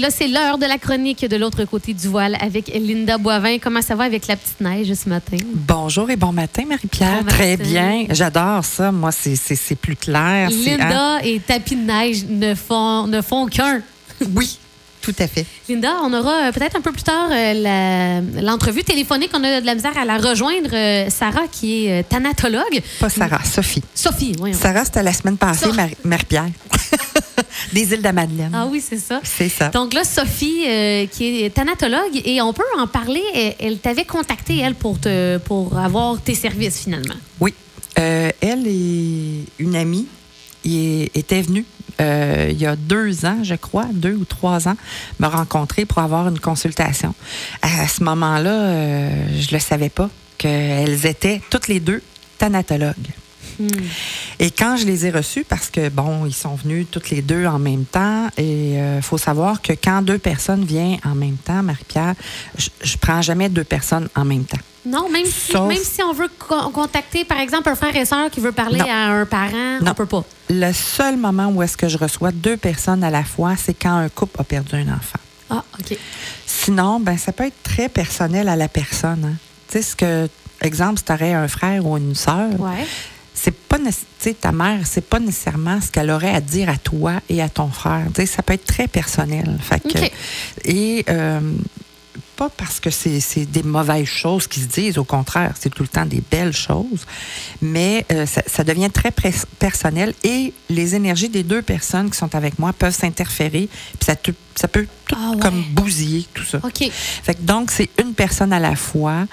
Là, c'est l'heure de la chronique de l'autre côté du voile avec Linda Boivin. Comment ça va avec la petite neige ce matin? Bonjour et bon matin, Marie-Pierre. Bon Très bien. J'adore ça. Moi, c'est- plus clair. C'est- hein? Linda et tapis de neige ne font, ne font qu'un. Oui, tout à fait. Linda, on aura euh, peut-être un peu plus tard euh, l'entrevue téléphonique. On a de la misère à la rejoindre. Euh, Sarah, qui est euh, thanatologue. Pas Sarah, Sophie. Sophie, oui. Sarah, c'était la semaine passée, Marie-Pierre. Des îles de Madeleine. Ah oui, c'est ça. C'est ça. Donc là, Sophie, euh, qui est thanatologue, et on peut en parler. Elle, elle t'avait contacté, elle, pour, te, pour avoir tes services, finalement. Oui. Euh, elle et une amie y- était venue euh, il y a deux ans, je crois, deux ou trois ans, me rencontrer pour avoir une consultation. À ce moment-là, euh, je ne le savais pas qu'elles étaient toutes les deux thanatologues. Hmm. Et quand je les ai reçus, parce que, bon, ils sont venus toutes les deux en même temps, et il faut savoir que quand deux personnes viennent en même temps, Marie-Pierre, je, je prends jamais deux personnes en même temps. Non, même si, Sauf- même si on veut co- contacter, par exemple, un frère et sœur qui veut parler Non. à un parent, on Non. peut pas. Le seul moment où est-ce que je reçois deux personnes à la fois, c'est quand un couple a perdu un enfant. Ah, OK. Sinon, ben ça peut être très personnel à la personne. hein. Tu sais, ce que, exemple, si tu aurais un frère ou une sœur, Ouais. C'est pas ta mère, c'est pas nécessairement ce qu'elle aurait à dire à toi et à ton frère. Ça peut être très personnel. Fait que-. Et euh, pas parce que c'est des mauvaises choses qui se disent, au contraire, c'est tout le temps des belles choses, mais euh, ça, ça devient très personnel et les énergies des deux personnes qui sont avec moi peuvent s'interférer, puis ça, te- ça peut tout Ah ouais. comme bousiller tout ça. OK. Fait que donc, c'est une personne à la fois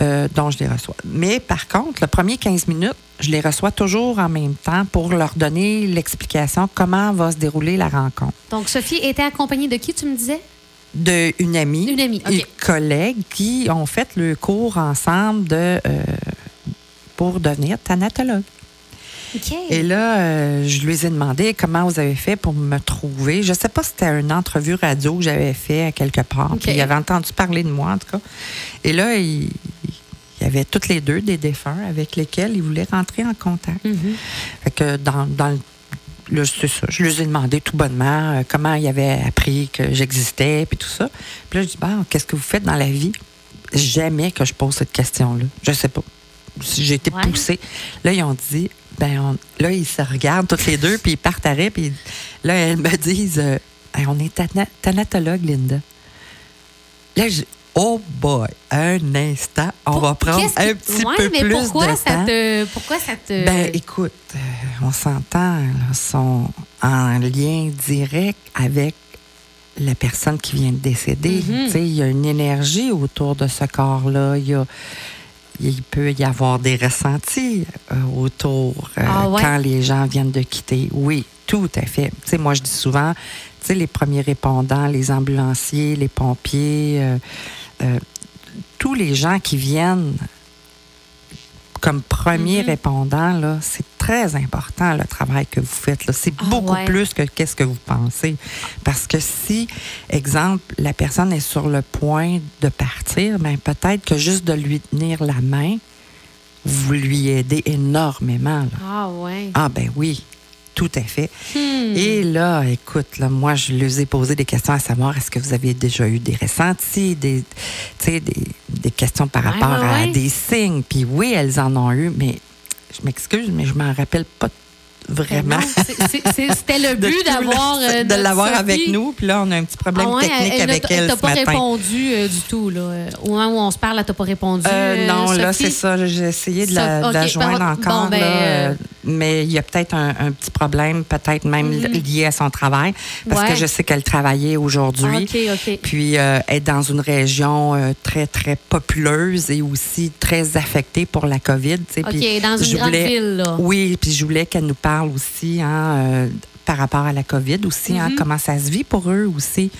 euh, dont je les reçois. Mais par contre, le premier 15 minutes, je les reçois toujours en même temps pour leur donner l'explication comment va se dérouler la rencontre. Donc, Sophie était accompagnée de qui, tu me disais? De une amie, Une amie, collègues qui ont fait le cours ensemble de, euh, pour devenir thanatologue. Et là, euh, je lui ai demandé comment vous avez fait pour me trouver. Je ne sais pas si c'était une entrevue radio que j'avais fait à quelque part. OK. Puis il avait entendu parler de moi, en tout cas. Et là, il, il y avait toutes les deux des défunts avec lesquels il voulait rentrer en contact. Mhm. Fait que dans, dans le là, c'est ça. Je lui ai demandé tout bonnement euh, comment il avait appris que j'existais, puis tout ça. Puis là, je dis, ben, qu'est-ce que vous faites dans la vie? Jamais que je pose cette question-là. Je sais pas. J'ai été Ouais. poussée. Là, ils ont dit, ben, on- là, ils se regardent toutes les deux, puis ils partent à rire, puis là, elles me disent, euh, Hey, on est thana- thanatologue, Linda. Là, je Oh boy, un instant, on va prendre un petit Ouais, peu mais plus pourquoi de ça temps. te. Pourquoi ça te. Ben, écoute, euh, on s'entend, là, sont en lien direct avec la personne qui vient de décéder. Mhm. Sais, Il y a une énergie autour de ce corps-là. Il y a- il peut y avoir des ressentis euh, autour euh, Ah ouais? quand les gens viennent de quitter. Oui, tout à fait. Moi, je dis souvent, les premiers répondants, les ambulanciers, les pompiers, euh, euh, tous les gens qui viennent comme premier Mhm. répondant, là, c'est très important le travail que vous faites. C'est Ah beaucoup ouais. plus que qu'est-ce que vous pensez. Parce que si, exemple, la personne est sur le point de partir, ben peut-être que juste de lui tenir la main, vous lui aidez énormément. là. Ah, ouais. Ah ben oui, tout à fait. Hmm. Et là, écoute, là, moi, je leur ai posé des questions à savoir est-ce que vous avez déjà eu des ressentis, des, questions par Ouais, rapport ouais, à des signes? Puis oui, elles en ont eu, mais je m'excuse, mais je m'en rappelle pas vraiment. C'était le but d'avoir. euh, de l'avoir avec nous. Puis là, on a un petit problème Ah ouais, technique elle, avec elle, elle, t'a pas matin. répondu euh, du tout. Là. Au moment où on se parle, elle t'a pas répondu. Euh, non, là, c'est ça. J'ai essayé de la, joindre encore. bon, ben, là, mais il y a peut-être un, un petit problème, peut-être même Mhm. lié à son travail. Parce Ouais. que je sais qu'elle travaillait aujourd'hui. Ah, OK, OK. Puis être dans une région très, très populeuse et aussi très affectée pour la COVID. OK, Puis dans une je grande voulais- ville, là. Oui, puis je voulais qu'elle nous parle aussi hein, euh, par rapport à la COVID aussi, hein, Mhm. comment ça se vit pour eux aussi.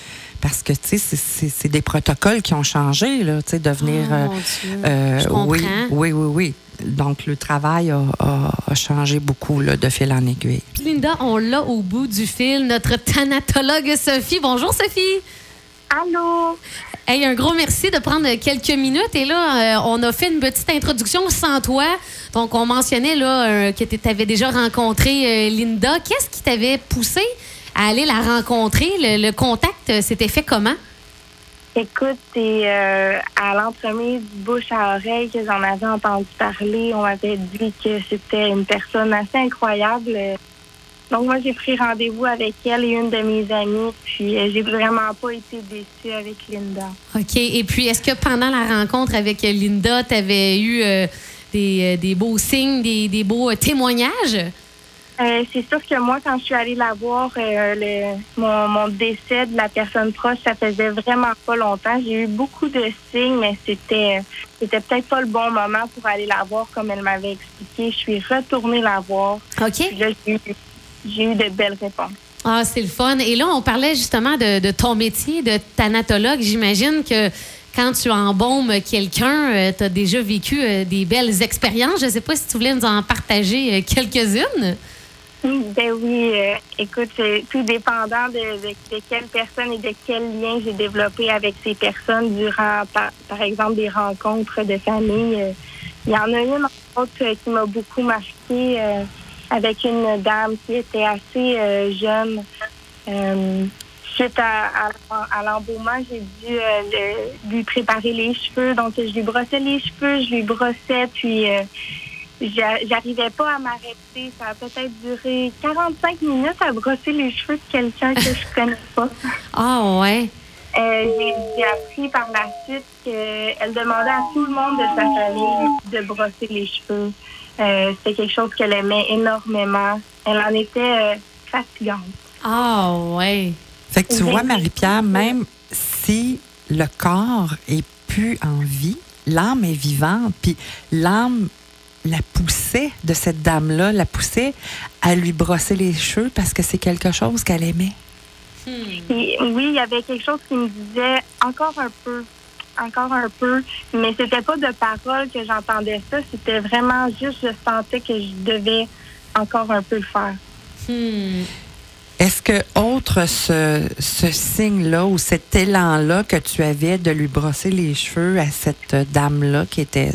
Parce que, tu sais, c'est- des protocoles qui ont changé, là, tu sais, de venir... Oh, euh, mon Dieu. euh, Je comprends. oui, oui, oui, oui. Donc, le travail a, a- a changé beaucoup là, de fil en aiguille. Linda, on l'a au bout du fil, notre thanatologue Sophie. Bonjour, Sophie. Allô? Hey, un gros merci de prendre quelques minutes. Et là, euh, on a fait une petite introduction sans toi. Donc, on mentionnait là, euh, que tu avais déjà rencontré euh, Linda. Qu'est-ce qui t'avait poussé à aller la rencontrer? Le, contact s'était fait comment? Écoute, c'est à l'entremise bouche à oreille que j'en avais entendu parler. On m'avait dit que c'était une personne assez incroyable. Donc, moi, j'ai pris rendez-vous avec elle et une de mes amies, puis j'ai vraiment pas été déçue avec Linda. OK. Et puis, est-ce que pendant la rencontre avec Linda, tu avais eu des, des, beaux signes, des, des beaux témoignages? Euh, c'est sûr que moi, quand je suis allée la voir, euh, le, mon, mon, décès de la personne proche, ça faisait vraiment pas longtemps. J'ai eu beaucoup de signes, mais c'était c'était peut-être pas le bon moment pour aller la voir comme elle m'avait expliqué. Je suis retournée la voir. OK. J'ai eu, de belles réponses. Ah, c'est le fun. Et là, on parlait justement de, de ton métier de thanatologue. J'imagine que quand tu embaumes quelqu'un, euh, tu as déjà vécu des belles expériences. Je ne sais pas si tu voulais nous en partager quelques-unes. Ben oui, euh, écoute, c'est tout dépendant de, de, quelle personne et de quel lien j'ai développé avec ces personnes durant, par, exemple, des rencontres de famille. Euh, il y en a une, autre, euh, qui m'a beaucoup marqué avec une dame qui était assez jeune. suite à, à, l'embaumement, j'ai dû lui préparer les cheveux. Donc, je lui brossais les cheveux, je lui brossais, puis J'arrivais pas à m'arrêter. Ça a peut-être duré 45 minutes à brosser les cheveux de quelqu'un que je connais pas. Ah ouais. Euh, j'ai appris par la suite qu'elle demandait à tout le monde de sa famille de brosser les cheveux. Euh, C'était quelque chose qu'elle aimait énormément. Elle en était euh, fatigante. Ah ouais. Fait que tu vois, Marie-Pierre, même si le corps est plus en vie, l'âme est vivante, puis l'âme la poussait de cette dame-là, la poussait à lui brosser les cheveux parce que c'est quelque chose qu'elle aimait. Hmm. oui, il y avait quelque chose qui me disait encore un peu, encore un peu, mais c'était pas de parole que j'entendais ça, c'était vraiment juste, je sentais que je devais encore un peu le faire. Hmm. Est-ce que, autre ce, signe-là ou cet élan-là que tu avais de lui brosser les cheveux à cette dame-là qui était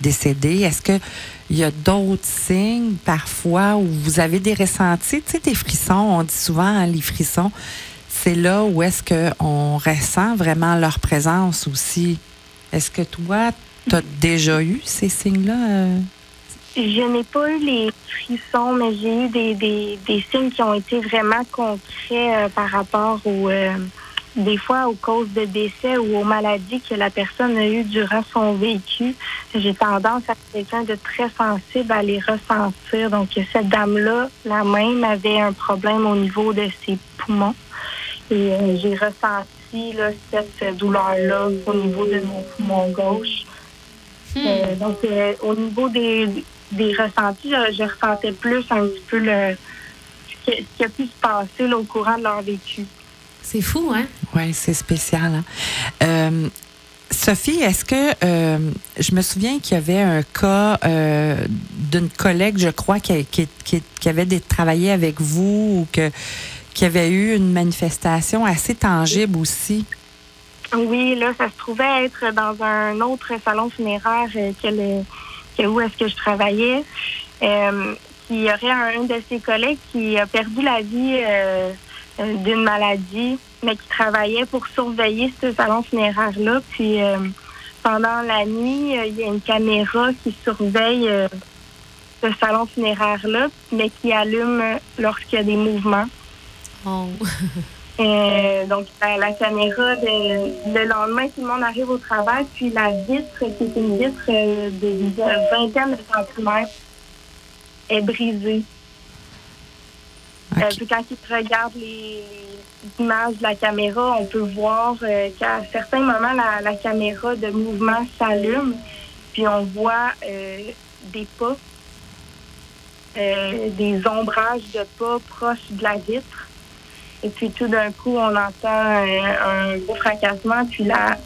décédé, est-ce qu'il y a d'autres signes parfois où vous avez des ressentis? Tu sais, des frissons, on dit souvent hein, les frissons, c'est là où est-ce qu'on ressent vraiment leur présence aussi. Est-ce que toi, tu as déjà eu ces signes-là? Euh? Je n'ai pas eu les frissons, mais j'ai eu des, des, signes qui ont été vraiment concrets euh, par rapport au... Euh, des fois aux causes de décès ou aux maladies que la personne a eues durant son vécu. J'ai tendance à être quelqu'un de très sensible à les ressentir. Donc, cette dame-là, la même, avait un problème au niveau de ses poumons. Et euh, j'ai ressenti là, cette douleur-là au niveau de mon poumon gauche. Hmm. Euh, donc, euh, au niveau des, des ressentis, je, ressentais plus un petit peu le, ce, qui a pu se passer au courant de leur vécu. C'est fou, hein? Oui, c'est spécial. Hein? Euh, Sophie, est-ce que euh, je me souviens qu'il y avait un cas euh, d'une collègue, je crois, qui, qui, avait travaillé avec vous ou que, qui avait eu une manifestation assez tangible aussi? Oui, là, ça se trouvait être dans un autre salon funéraire que, où est-ce que je travaillais. il y aurait un, de ses collègues qui a perdu la vie euh, d'une maladie, mais qui travaillait pour surveiller ce salon funéraire-là. Puis euh, pendant la nuit, euh, il y a une caméra qui surveille ce salon funéraire-là, mais qui allume lorsqu'il y a des mouvements. Oh. donc, la, caméra, le lendemain, tout le monde arrive au travail, puis la vitre, qui est une vitre de, vingtaine de centimètres, est brisée. Euh, quand ils regardent les, images de la caméra, on peut voir euh, qu'à certains moments, la, caméra de mouvement s'allume, puis on voit euh, des pas, des ombrages de pas proches de la vitre. Et puis tout d'un coup, on entend un, gros fracassement, puis la,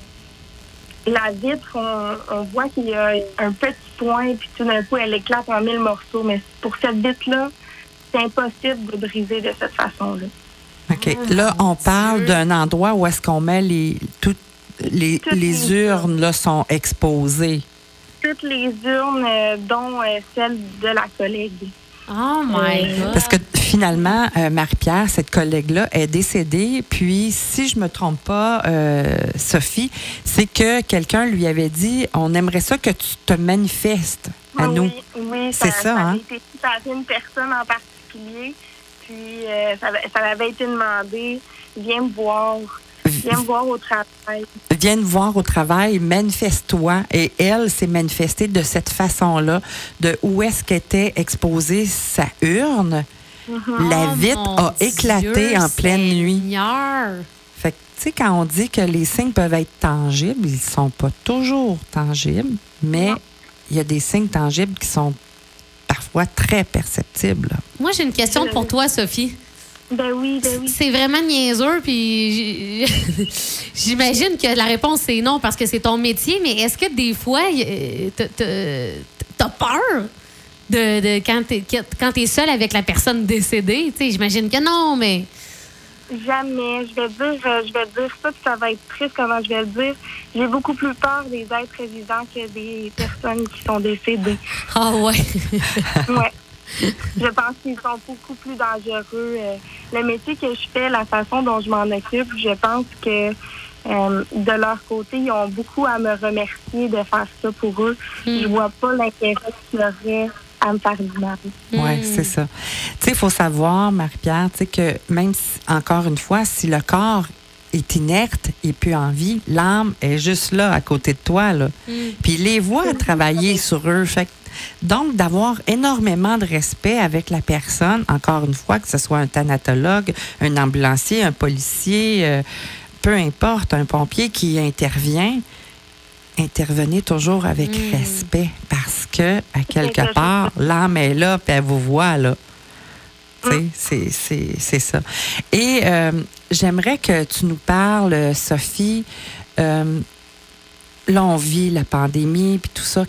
la vitre, on, voit qu'il y a un petit point, puis tout d'un coup, elle éclate en mille morceaux. Mais pour cette vitre-là, c'est impossible de briser de cette façon-là. OK. Là, on parle d'un endroit où est-ce qu'on met les toutes les, les, urnes là, sont exposées. Toutes les urnes, euh, dont euh, celle de la collègue. Oh my Euh, God. Parce que finalement, euh, Marie-Pierre, cette collègue-là, est décédée. Puis, si je me trompe pas, euh, Sophie, c'est que quelqu'un lui avait dit on aimerait ça que tu te manifestes à Ah nous. Oui, oui C'est ça, hein? avait été dit par une personne en particulier. Puis euh, ça, avait- ça avait été demandé viens me voir, viens me voir au travail. Viens voir au travail, manifeste-toi. Et elle s'est manifestée de cette façon-là, de où est-ce qu'était exposée sa urne. La Oh, vitre mon a éclaté Dieu, en pleine nuit. Seigneur. Fait que, tu sais, quand on dit que les signes peuvent être tangibles, ils sont pas toujours tangibles, mais il y a des signes tangibles qui sont parfois très perceptibles. Moi, j'ai une question pour toi, Sophie. Ben oui, ben oui. C'est vraiment niaiseux, puis j'imagine que la réponse c'est non parce que c'est ton métier, mais est-ce que des fois, y- t'as- peur de, de quand t'es quand seul avec la personne décédée? Tu sais, J'imagine que non, mais. Jamais. Je vais dire, euh, je vais dire ça, puis ça va être triste comment je vais le dire. J'ai beaucoup plus peur des êtres vivants que des personnes qui sont décédées. Ah ouais. Ouais. Je pense qu'ils sont beaucoup plus dangereux. Euh, Le métier que je fais, la façon dont je m'en occupe, je pense que euh, de leur côté, ils ont beaucoup à me remercier de faire ça pour eux. Je vois pas l'intérêt qu'ils auraient à me faire du mal. Oui, Hmm. c'est ça. Tu sais, il faut savoir, Marie-Pierre, tu sais, que même si, encore une fois, si le corps est inerte et plus en vie, l'âme est juste là, à côté de toi, là. Puis les voit travailler sur eux. Fait que- donc, d'avoir énormément de respect avec la personne, encore une fois, que ce soit un thanatologue, un ambulancier, un policier, euh, peu importe, un pompier qui intervient, intervenez toujours avec Mm. respect parce que, à quelque part, l'âme est là, puis elle vous voit, là. Sais, c'est- c'est c'est ça. Et euh, j'aimerais que tu nous parles, Sophie, euh, là, on vit la pandémie, puis tout ça.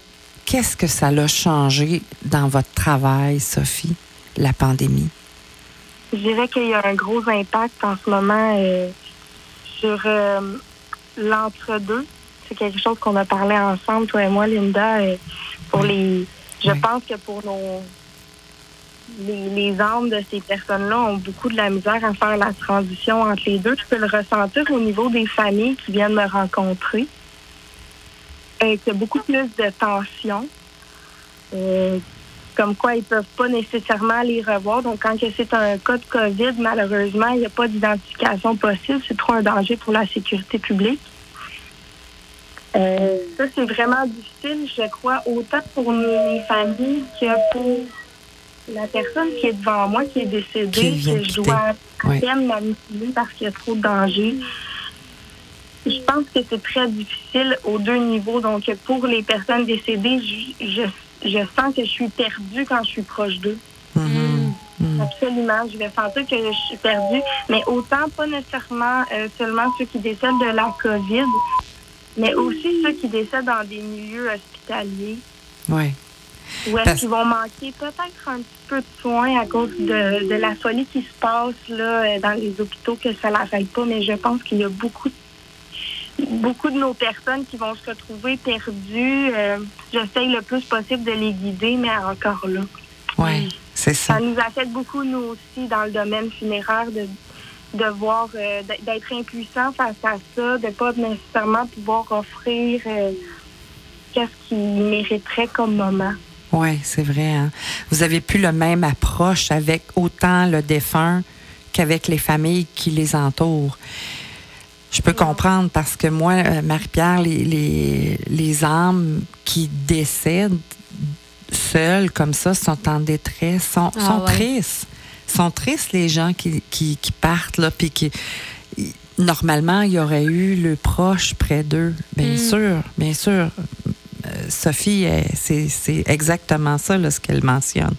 Qu'est-ce que ça l'a changé dans votre travail, Sophie, la pandémie? Je dirais qu'il y a un gros impact en ce moment euh, sur euh, l'entre-deux. C'est quelque chose qu'on a parlé ensemble, toi et moi, Linda, euh, pour Oui. les. Je Oui. pense que pour nos. Les, les âmes de ces personnes-là ont beaucoup de la misère à faire la transition entre les deux. Je peux le ressentir au niveau des familles qui viennent me rencontrer. Euh, qu'il y a beaucoup plus de tension. Euh, comme quoi ils peuvent pas nécessairement les revoir. Donc, quand c'est un cas de COVID, malheureusement, il n'y a pas d'identification possible. C'est trop un danger pour la sécurité publique. Euh, ça, c'est vraiment difficile, je crois, autant pour les familles que pour la personne qui est devant moi, qui est décédée, Qui que je dois à manipuler parce qu'il y a trop de danger. Je pense que c'est très difficile aux deux niveaux. Donc, pour les personnes décédées, je, je, je sens que je suis perdue quand je suis proche d'eux. Mhm. Mhm. Absolument. Je vais sentir que je suis perdue. Mais autant pas nécessairement euh, seulement ceux qui décèdent de la COVID, mais aussi ceux qui décèdent dans des milieux hospitaliers Oui. où est-ce qu'ils vont manquer peut-être un petit peu de soins à cause de, de la folie qui se passe là, euh, dans les hôpitaux, que ça n'arrête pas. Mais je pense qu'il y a beaucoup beaucoup de nos personnes qui vont se retrouver perdues. Euh, J'essaye le plus possible de les guider, mais encore là. Oui, c'est ça. Ça nous affecte beaucoup, nous aussi, dans le domaine funéraire, de, de voir, euh, d'être impuissant face à ça, de pas nécessairement pouvoir offrir euh, qu'est-ce qu'ils mériteraient comme moment. Oui, c'est vrai. hein. Vous avez plus le même approche avec autant le défunt qu'avec les familles qui les entourent. Je peux comprendre parce que moi, euh, Marie-Pierre, les, les, les âmes qui décèdent seules comme ça sont en détresse, sont, Ah sont ouais. tristes. sont tristes les gens qui, qui, qui partent, là, puis qui. Normalement, il y aurait eu le proche près d'eux. Bien Mm. sûr, bien sûr. Euh, Sophie, c'est exactement ça là, ce qu'elle mentionne.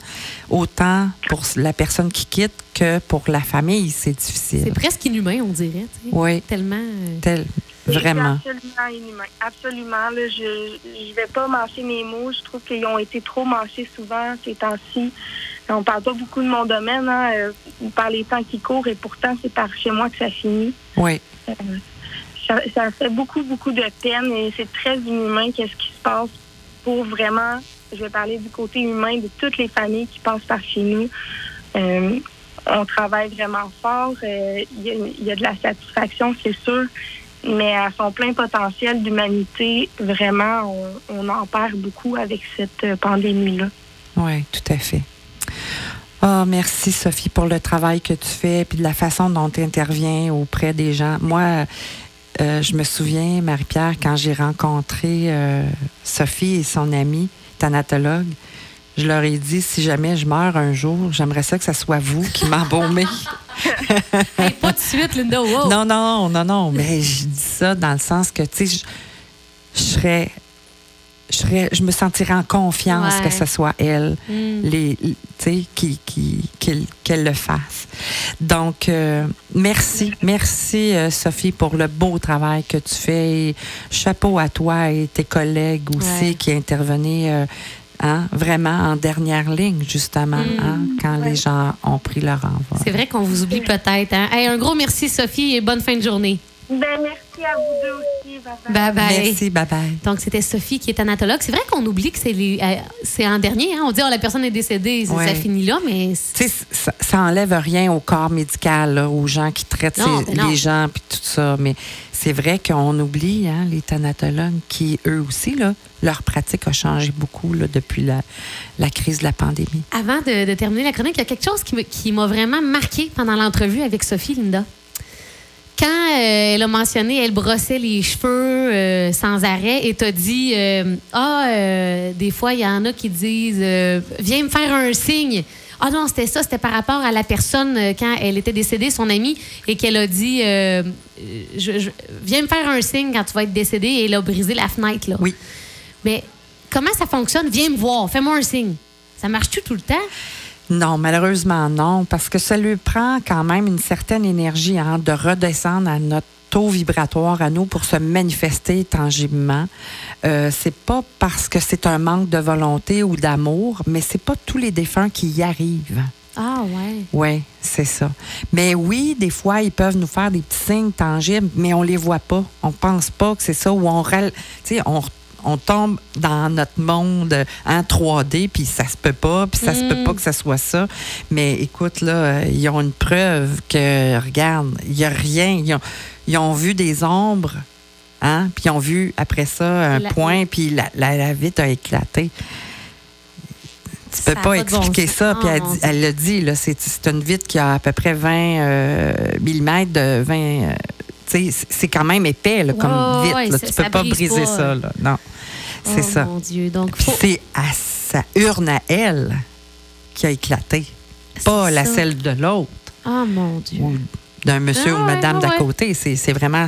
Autant pour la personne qui quitte que pour la famille, c'est difficile. C'est presque inhumain, on dirait. Oui, Tellement. euh, tel, vraiment. absolument inhumain. Absolument. Là, je je vais pas mâcher mes mots. Je trouve qu'ils ont été trop mâchés souvent ces temps-ci. On parle pas beaucoup de mon domaine, hein, euh, par les temps qui courent, et pourtant, c'est par chez moi que ça finit. Oui, Ça, fait beaucoup, beaucoup de peine et c'est très inhumain qu'est-ce qui se passe pour vraiment je vais parler du côté humain de toutes les familles qui passent par chez nous. Euh, on travaille vraiment fort. Euh, Il y, a- de la satisfaction, c'est sûr. Mais à son plein potentiel d'humanité, vraiment, on, en perd beaucoup avec cette euh, pandémie-là. Oui, tout à fait. Ah, merci Sophie pour le travail que tu fais puis de la façon dont tu interviens auprès des gens. Moi, euh, je me souviens, Marie-Pierre, quand j'ai rencontré euh, Sophie et son amie, thanatologue, je leur ai dit si jamais je meurs un jour, j'aimerais ça que ce soit vous qui m'embaumez. Hey, pas de suite, Linda. Wow. Non, non, non, non, mais je dis ça dans le sens que, tu sais, je, je serais. Je, serais, je me sentirais en confiance Ouais. que ce soit elle, Mm. les, tu sais, qui, qui, qu'elle, le fasse. Donc, euh, merci, merci euh, Sophie pour le beau travail que tu fais. Et chapeau à toi et tes collègues aussi Ouais. qui intervenaient euh, hein, vraiment en dernière ligne, justement, Mm. hein, quand Ouais. les gens ont pris leur envol. C'est vrai qu'on vous oublie peut-être. Hein? Hey, un gros merci, Sophie, et bonne fin de journée. Ben, merci à vous deux aussi. Bye bye. Merci, bye bye. Donc, c'était Sophie qui est anatologue. C'est vrai qu'on oublie que c'est les- euh, c'est en dernier. Hein? On dit, oh, la personne est décédée, ça- Ouais. ça finit là, mais Tu sais, ça, ça enlève rien au corps médical, là, aux gens qui traitent Non, ben non. les gens puis tout ça. Mais c'est vrai qu'on oublie hein, les thanatologues qui, eux aussi, là, leur pratique a changé beaucoup là, depuis la, la crise de la pandémie. avant de, de terminer la chronique, il y a quelque chose qui me- qui m'a vraiment marqué pendant l'entrevue avec Sophie Linda. Quand euh, elle a mentionné, elle brossait les cheveux euh, sans arrêt et t'a dit euh, Ah, euh, des fois, il y en a qui disent Viens me faire un signe. Ah non, c'était ça, c'était par rapport à la personne quand elle était décédée, son amie, et qu'elle a dit je- je- Viens me faire un signe quand tu vas être décédée, et elle a brisé la fenêtre. Là. Oui. Mais comment ça fonctionne? Viens me voir, fais-moi un signe. Ça marche-tu tout le temps? Non, malheureusement non, parce que ça lui prend quand même une certaine énergie hein, de redescendre à notre taux vibratoire à nous pour se manifester tangiblement. Euh, c'est pas parce que c'est un manque de volonté ou d'amour, mais c'est pas tous les défunts qui y arrivent. Ah ouais. Oui, c'est ça. Mais oui, des fois, ils peuvent nous faire des petits signes tangibles, mais on les voit pas. On pense pas que c'est ça, ou on, on, on tombe dans notre monde en 3D, puis ça se peut pas, puis ça se peut Mm. pas que ça soit ça. Mais écoute, là, euh, ils ont une preuve que, regarde, il y a rien. Ils ont, ils ont vu des ombres, hein, puis ils ont vu après ça un La- point, puis la, la, la vitre a éclaté. Tu peux pas bon expliquer ça. Puis elle, Oh, dit- elle l'a dit, là, c'est, c'est une vitre qui a à peu près 20 euh, mm de 20. C'est- c'est quand même épais là, comme vitre. ouais, là. ça- Tu peux pas brise briser pas. ça. Là. Non, c'est Oh, ça. mon Dieu. Donc, Puis faut- c'est à sa urne à elle qui a éclaté, pas C'est la ça. celle de l'autre Ah, mon Dieu. ou d'un monsieur Ah ou ouais, madame ouais, d'à ouais. côté. C'est, c'est vraiment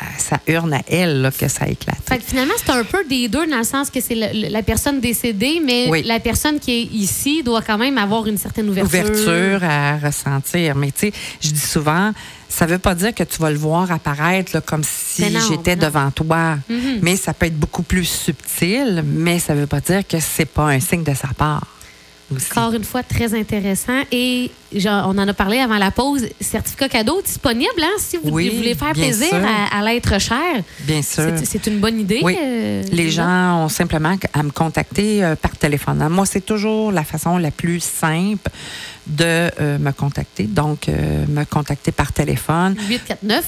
à sa urne à elle là, que ça a éclaté. Fait que finalement, c'est un peu des deux dans le sens que c'est la personne décédée, mais Oui. la personne qui est ici doit quand même avoir une certaine ouverture. ouverture à ressentir. Mais tu sais, je dis souvent, ça veut pas dire que tu vas le voir apparaître là, comme si non, j'étais devant toi. Mhm. Mais ça peut être beaucoup plus subtil, mais ça veut pas dire que c'est pas un signe de sa part. Aussi. Encore une fois, très intéressant. Et genre, on en a parlé avant la pause. Certificat cadeau disponible, hein, si vous Oui, voulez faire plaisir sûr. à, à l'être cher. Bien sûr. C'est une bonne idée. Oui. euh, Les gens ont simplement à me contacter euh, par téléphone. Moi, c'est toujours la façon la plus simple de euh, me contacter. Donc, me contacter par téléphone. 849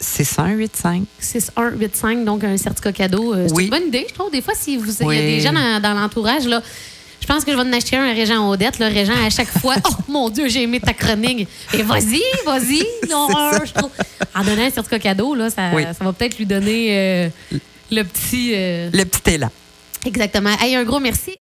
6185. 6185, donc un certificat cadeau. C'est Oui. une bonne idée, je trouve. Des fois, si vous, il y a des gens dans, dans l'entourage, là, je pense que je vais en acheter un à Régent Odette. Là, Régent, à chaque fois, oh mon Dieu, j'ai aimé ta chronique. Et vas-y, vas-y. En donnant un certificat cadeau, là, ça, Oui. ça va peut-être lui donner euh, le petit. euh, Le petit élan. Exactement. Hey, un gros merci.